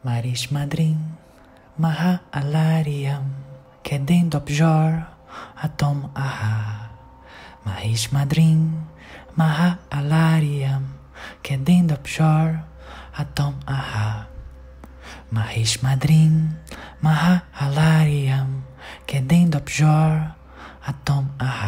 Maris Madrin, Maha Alariam, Kedem Dobjor, Atom Aha. Maris Madrin, Maha Alariam, Kedem Dobjor, Atom Aha. Maris Madrin, Maha Alariam, Kedem Dobjor, Atom Aha.